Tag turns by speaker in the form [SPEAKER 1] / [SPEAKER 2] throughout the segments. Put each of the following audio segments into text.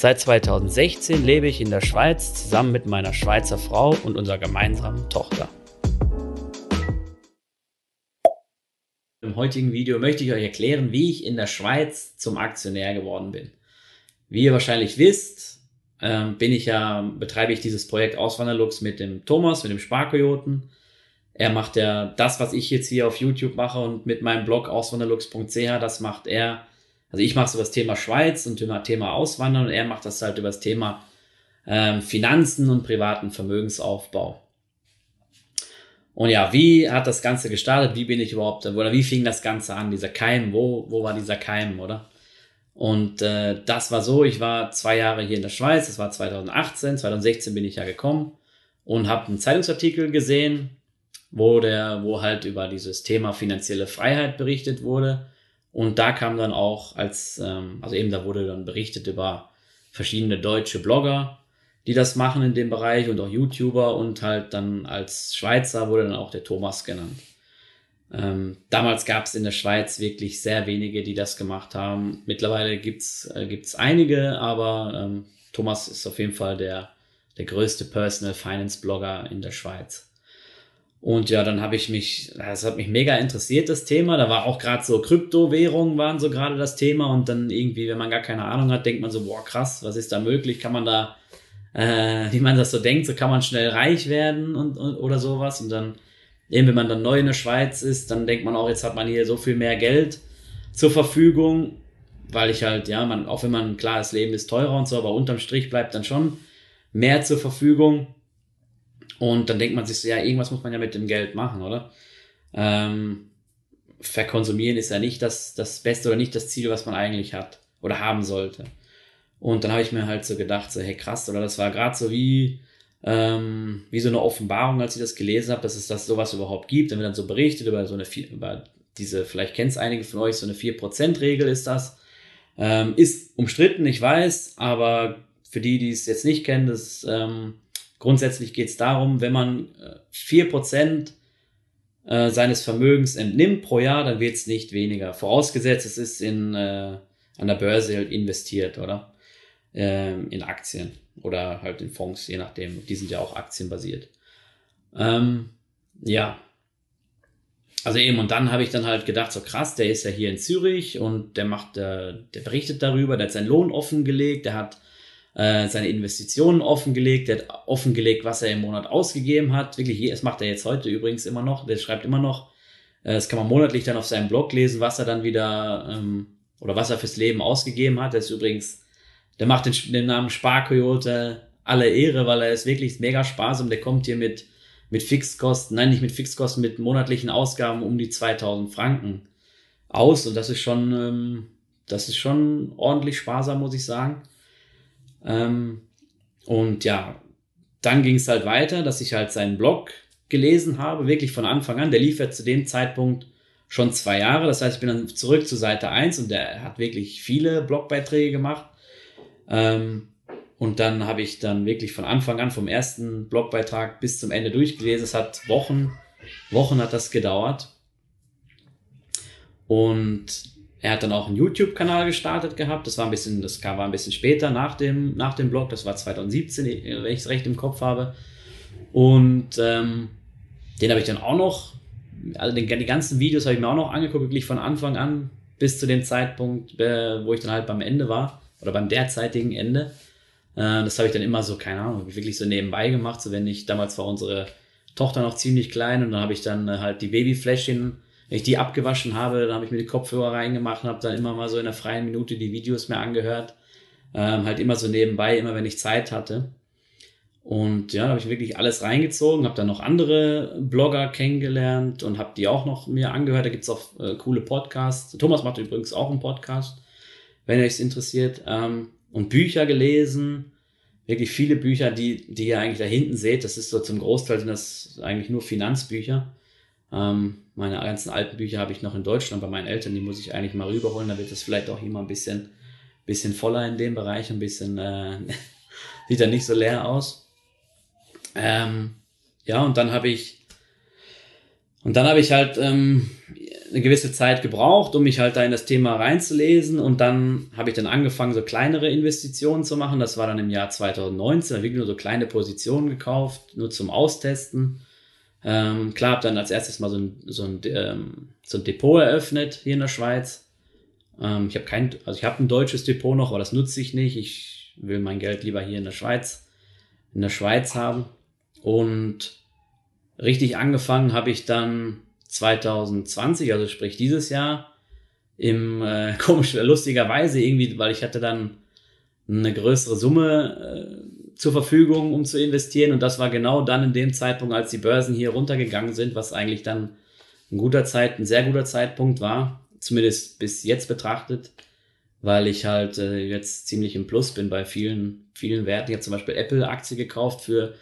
[SPEAKER 1] Seit 2016 lebe ich in der Schweiz zusammen mit meiner Schweizer Frau und unserer gemeinsamen Tochter. Im heutigen Video möchte ich euch erklären, wie ich in der Schweiz zum Aktionär geworden bin. Wie ihr wahrscheinlich wisst, ähm, bin ich ja, betreibe ich dieses Projekt Auswanderlux mit dem Thomas, mit dem Sparkojoten. Er macht ja das, was ich jetzt hier auf YouTube mache und mit meinem Blog auswanderlux.ch, das macht er. Also ich mache so das Thema Schweiz und über Thema Auswandern und er macht das halt über das Thema ähm, Finanzen und privaten Vermögensaufbau. Und ja, wie hat das Ganze gestartet? Wie bin ich überhaupt, oder wie fing das Ganze an? Dieser Keim, wo, wo war dieser Keim, oder? Und äh, das war so, ich war zwei Jahre hier in der Schweiz, das war 2018, 2016 bin ich ja gekommen und habe einen Zeitungsartikel gesehen, wo der, wo halt über dieses Thema finanzielle Freiheit berichtet wurde. Und da kam dann auch als, ähm, also eben da wurde dann berichtet über verschiedene deutsche Blogger, die das machen in dem Bereich und auch YouTuber und halt dann als Schweizer wurde dann auch der Thomas genannt. Ähm, damals gab es in der Schweiz wirklich sehr wenige, die das gemacht haben. Mittlerweile gibt's äh, gibt's einige, aber ähm, Thomas ist auf jeden Fall der, der größte Personal Finance Blogger in der Schweiz. Und ja, dann habe ich mich, das hat mich mega interessiert, das Thema. Da war auch gerade so Kryptowährungen waren so gerade das Thema und dann irgendwie, wenn man gar keine Ahnung hat, denkt man so, boah, krass, was ist da möglich? Kann man da, äh, wie man das so denkt, so kann man schnell reich werden und, und oder sowas. Und dann eben wenn man dann neu in der Schweiz ist, dann denkt man auch, jetzt hat man hier so viel mehr Geld zur Verfügung, weil ich halt, ja, man, auch wenn man, klar, das Leben ist teurer und so, aber unterm Strich bleibt dann schon mehr zur Verfügung. Und dann denkt man sich so, ja, irgendwas muss man ja mit dem Geld machen, oder? Ähm, verkonsumieren ist ja nicht das, das Beste oder nicht das Ziel, was man eigentlich hat oder haben sollte. Und dann habe ich mir halt so gedacht, so, hey krass, oder das war gerade so wie, ähm, wie so eine Offenbarung, als ich das gelesen habe, dass es das sowas überhaupt gibt. Dann wird dann so berichtet über so eine, über diese, vielleicht kennt es einige von euch, so eine 4%-Regel ist das. Ähm, ist umstritten, ich weiß, aber für die, die es jetzt nicht kennen, das, ähm, grundsätzlich geht es darum, wenn man äh, 4% äh, seines Vermögens entnimmt pro Jahr, dann wird es nicht weniger. Vorausgesetzt, es ist in, äh, an der Börse halt investiert, oder? Ähm, in Aktien oder halt in Fonds, je nachdem. Die sind ja auch aktienbasiert. Ähm, ja. Also eben, und dann habe ich dann halt gedacht, so krass, der ist ja hier in Zürich und der macht, äh, der berichtet darüber, der hat seinen Lohn offengelegt, der hat äh, seine Investitionen offengelegt, der hat offengelegt, was er im Monat ausgegeben hat. Wirklich, das macht er jetzt heute übrigens immer noch, der schreibt immer noch. Äh, das kann man monatlich dann auf seinem Blog lesen, was er dann wieder ähm, oder was er fürs Leben ausgegeben hat. Der ist übrigens der macht den, den Namen Sparkoyote alle Ehre, weil er ist wirklich mega sparsam. Der kommt hier mit, mit Fixkosten, nein, nicht mit Fixkosten, mit monatlichen Ausgaben um die 2000 Franken aus. Und das ist schon, ähm, das ist schon ordentlich sparsam, muss ich sagen. Ähm, und ja, dann ging es halt weiter, dass ich halt seinen Blog gelesen habe, wirklich von Anfang an. Der lief ja zu dem Zeitpunkt schon zwei Jahre. Das heißt, ich bin dann zurück zu Seite 1 und der hat wirklich viele Blogbeiträge gemacht. Ähm, und dann habe ich dann wirklich von Anfang an, vom ersten Blogbeitrag bis zum Ende durchgelesen. Es hat Wochen, Wochen hat das gedauert. Und er hat dann auch einen YouTube-Kanal gestartet gehabt. Das war ein bisschen, das war ein bisschen später nach dem, nach dem Blog. Das war 2017, wenn ich es recht im Kopf habe. Und ähm, den habe ich dann auch noch, also den, die ganzen Videos habe ich mir auch noch angeguckt, wirklich von Anfang an bis zu dem Zeitpunkt, äh, wo ich dann halt beim Ende war oder beim derzeitigen Ende. Äh, das habe ich dann immer so, keine Ahnung, wirklich so nebenbei gemacht. So wenn ich, damals war unsere Tochter noch ziemlich klein und dann habe ich dann äh, halt die Babyfläschchen, wenn ich die abgewaschen habe, dann habe ich mir die Kopfhörer reingemacht und habe dann immer mal so in einer freien Minute die Videos mir angehört. Ähm, halt immer so nebenbei, immer wenn ich Zeit hatte. Und ja, da habe ich wirklich alles reingezogen, habe dann noch andere Blogger kennengelernt und habe die auch noch mir angehört. Da gibt's auch äh, coole Podcasts. Thomas macht übrigens auch einen Podcast wenn euch es interessiert. Ähm, und Bücher gelesen, wirklich viele Bücher, die, die ihr eigentlich da hinten seht. Das ist so zum Großteil sind das eigentlich nur Finanzbücher. Ähm, meine ganzen alten Bücher habe ich noch in Deutschland bei meinen Eltern, die muss ich eigentlich mal rüberholen. Da wird es vielleicht auch immer ein bisschen, bisschen voller in dem Bereich, ein bisschen, äh, sieht dann nicht so leer aus. Ähm, ja, und dann habe ich, und dann habe ich halt ähm, eine gewisse Zeit gebraucht, um mich halt da in das Thema reinzulesen. Und dann habe ich dann angefangen, so kleinere Investitionen zu machen. Das war dann im Jahr 2019. Da habe ich nur so kleine Positionen gekauft, nur zum Austesten. Ähm, klar, habe dann als erstes mal so ein, so ein, ähm, so ein Depot eröffnet hier in der Schweiz. Ähm, ich habe kein, also ich habe ein deutsches Depot noch, aber das nutze ich nicht. Ich will mein Geld lieber hier in der Schweiz, in der Schweiz haben. Und richtig angefangen habe ich dann 2020, also sprich dieses Jahr, im äh, komisch, lustigerweise irgendwie, weil ich hatte dann eine größere Summe äh, zur Verfügung, um zu investieren. Und das war genau dann in dem Zeitpunkt, als die Börsen hier runtergegangen sind, was eigentlich dann ein guter Zeit, ein sehr guter Zeitpunkt war, zumindest bis jetzt betrachtet, weil ich halt äh, jetzt ziemlich im Plus bin bei vielen, vielen Werten. Ich habe zum Beispiel Apple-Aktie gekauft für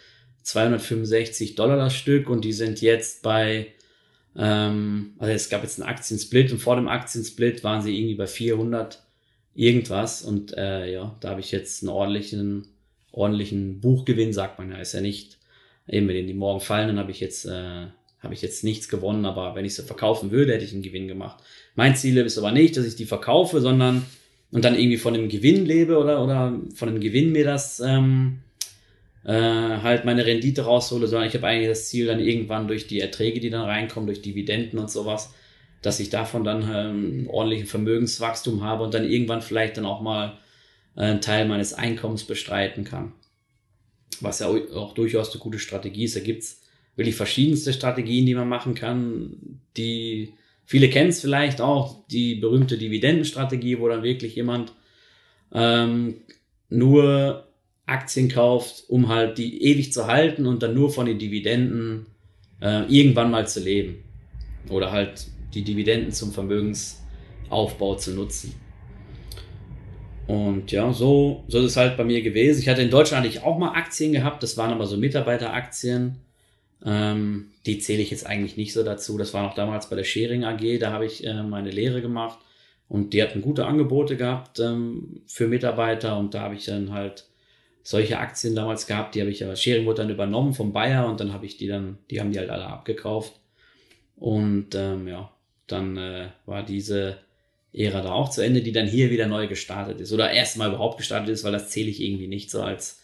[SPEAKER 1] 265 Dollar das Stück und die sind jetzt bei, ähm, also es gab jetzt einen Aktiensplit und vor dem Aktiensplit waren sie irgendwie bei 400 irgendwas und äh, ja, da habe ich jetzt einen ordentlichen ordentlichen Buchgewinn, sagt man ja, ist ja nicht, eben wenn die morgen fallen, dann habe ich jetzt, äh, habe ich jetzt nichts gewonnen, aber wenn ich sie verkaufen würde, hätte ich einen Gewinn gemacht. Mein Ziel ist aber nicht, dass ich die verkaufe, sondern und dann irgendwie von dem Gewinn lebe oder, oder von dem Gewinn mir das ähm, äh, halt meine Rendite raushole, sondern ich habe eigentlich das Ziel dann irgendwann durch die Erträge, die dann reinkommen, durch Dividenden und sowas, dass ich davon dann ähm, ordentlichen Vermögenswachstum habe und dann irgendwann vielleicht dann auch mal einen Teil meines Einkommens bestreiten kann. Was ja auch durchaus eine gute Strategie ist. Da gibt's wirklich verschiedenste Strategien, die man machen kann. Die viele kennen es vielleicht auch, die berühmte Dividendenstrategie, wo dann wirklich jemand ähm, nur Aktien kauft, um halt die ewig zu halten und dann nur von den Dividenden äh, irgendwann mal zu leben. Oder halt die Dividenden zum Vermögensaufbau zu nutzen. Und ja, so, so ist es halt bei mir gewesen. Ich hatte in Deutschland hatte ich auch mal Aktien gehabt, das waren aber so Mitarbeiteraktien. Ähm, die zähle ich jetzt eigentlich nicht so dazu. Das war noch damals bei der Schering AG, da habe ich äh, meine Lehre gemacht und die hatten gute Angebote gehabt ähm, für Mitarbeiter und da habe ich dann halt solche Aktien damals gehabt, die habe ich aber, Schering wurde dann übernommen vom Bayer und dann habe ich die dann, die haben die halt alle abgekauft. Und ähm, ja, dann äh, war diese Ära da auch zu Ende, die dann hier wieder neu gestartet ist oder erstmal überhaupt gestartet ist, weil das zähle ich irgendwie nicht so als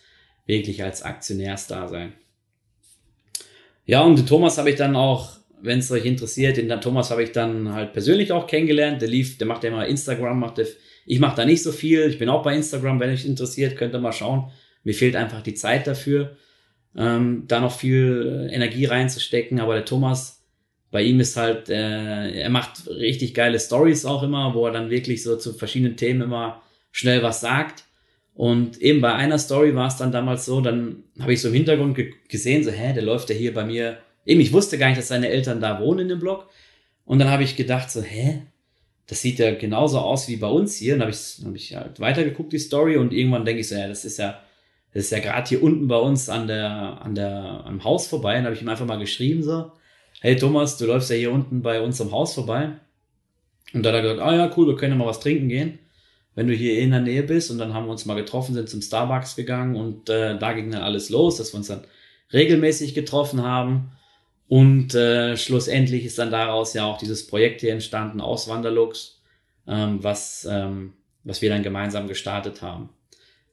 [SPEAKER 1] wirklich als Aktionärsdasein. Ja, und den Thomas habe ich dann auch, wenn es euch interessiert, den Thomas habe ich dann halt persönlich auch kennengelernt. Der lief, der macht ja immer Instagram, macht der, ich mache da nicht so viel. Ich bin auch bei Instagram, wenn euch interessiert, könnt ihr mal schauen. Mir fehlt einfach die Zeit dafür, ähm, da noch viel Energie reinzustecken. Aber der Thomas, bei ihm ist halt, äh, er macht richtig geile Stories auch immer, wo er dann wirklich so zu verschiedenen Themen immer schnell was sagt. Und eben bei einer Story war es dann damals so, dann habe ich so im Hintergrund ge gesehen, so, hä, der läuft ja hier bei mir. Eben, ich wusste gar nicht, dass seine Eltern da wohnen in dem Blog. Und dann habe ich gedacht, so, hä, das sieht ja genauso aus wie bei uns hier. Und dann habe ich, hab ich halt weitergeguckt, die Story, und irgendwann denke ich so, ja, das ist ja, das ist ja gerade hier unten bei uns an der, an der, am Haus vorbei. Und habe ich ihm einfach mal geschrieben, so, hey Thomas, du läufst ja hier unten bei uns am Haus vorbei. Und da hat er gesagt, ah ja, cool, wir können ja mal was trinken gehen, wenn du hier in der Nähe bist. Und dann haben wir uns mal getroffen, sind zum Starbucks gegangen und äh, da ging dann alles los, dass wir uns dann regelmäßig getroffen haben. Und äh, schlussendlich ist dann daraus ja auch dieses Projekt hier entstanden, Auswanderlux, ähm, was, ähm, was wir dann gemeinsam gestartet haben.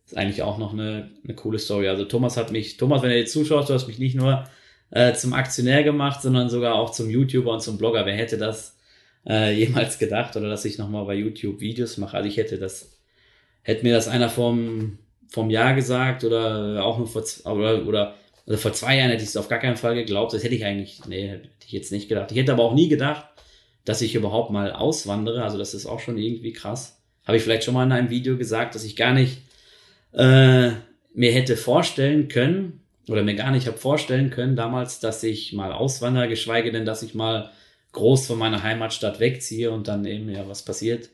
[SPEAKER 1] Das ist eigentlich auch noch eine, eine coole Story. Also Thomas hat mich, Thomas, wenn du jetzt zuschaust, du hast mich nicht nur äh, zum Aktionär gemacht, sondern sogar auch zum YouTuber und zum Blogger. Wer hätte das äh, jemals gedacht oder dass ich nochmal bei YouTube Videos mache? Also ich hätte das, hätte mir das einer vom, vom Jahr gesagt oder auch nur vor, oder, oder also vor zwei Jahren hätte ich es auf gar keinen Fall geglaubt. Das hätte ich eigentlich, nee, hätte ich jetzt nicht gedacht. Ich hätte aber auch nie gedacht, dass ich überhaupt mal auswandere. Also das ist auch schon irgendwie krass. Habe ich vielleicht schon mal in einem Video gesagt, dass ich gar nicht äh, mir hätte vorstellen können, oder mir gar nicht habe vorstellen können damals, dass ich mal auswandere, geschweige denn, dass ich mal groß von meiner Heimatstadt wegziehe und dann eben, ja, was passiert?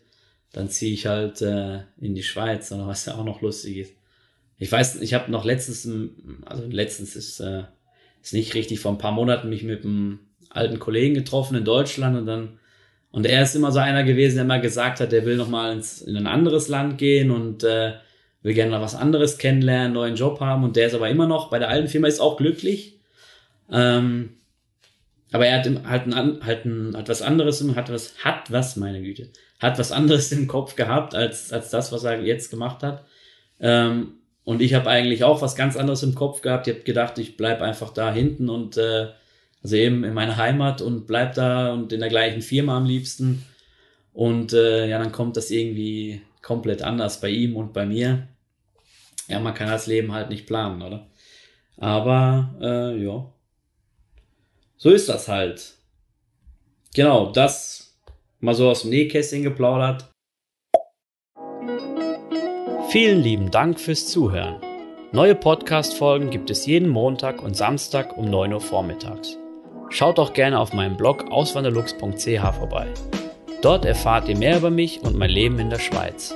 [SPEAKER 1] Dann ziehe ich halt äh, in die Schweiz, oder was ja auch noch lustig ist. ich weiß, ich habe noch letztens, also letztens ist, äh, ist nicht richtig, vor ein paar Monaten mich mit einem alten Kollegen getroffen in Deutschland und dann, und er ist immer so einer gewesen, der immer gesagt hat, der will noch mal ins, in ein anderes Land gehen und äh, will gerne noch was anderes kennenlernen, neuen Job haben und der ist aber immer noch bei der alten Firma, ist auch glücklich. Ähm, aber er hat halt, ein, halt, ein, hat was anderes, hat was, hat was, meine Güte, hat was anderes im Kopf gehabt als, als das, was er jetzt gemacht hat. Ähm, und ich habe eigentlich auch was ganz anderes im Kopf gehabt. Ich habe gedacht, ich bleib einfach da hinten und äh, also eben in meiner Heimat und bleib da und in der gleichen Firma am liebsten. Und äh, ja, dann kommt das irgendwie komplett anders bei ihm und bei mir. Ja, man kann das Leben halt nicht planen, oder? Aber äh, ja, so ist das halt. Genau, das mal so aus dem Nähkästchen geplaudert.
[SPEAKER 2] Vielen lieben Dank fürs Zuhören. Neue Podcast-Folgen gibt es jeden Montag und Samstag um 9 Uhr vormittags. Schaut auch gerne auf meinem Blog auswanderlux.ch vorbei. Dort erfahrt ihr mehr über mich und mein Leben in der Schweiz.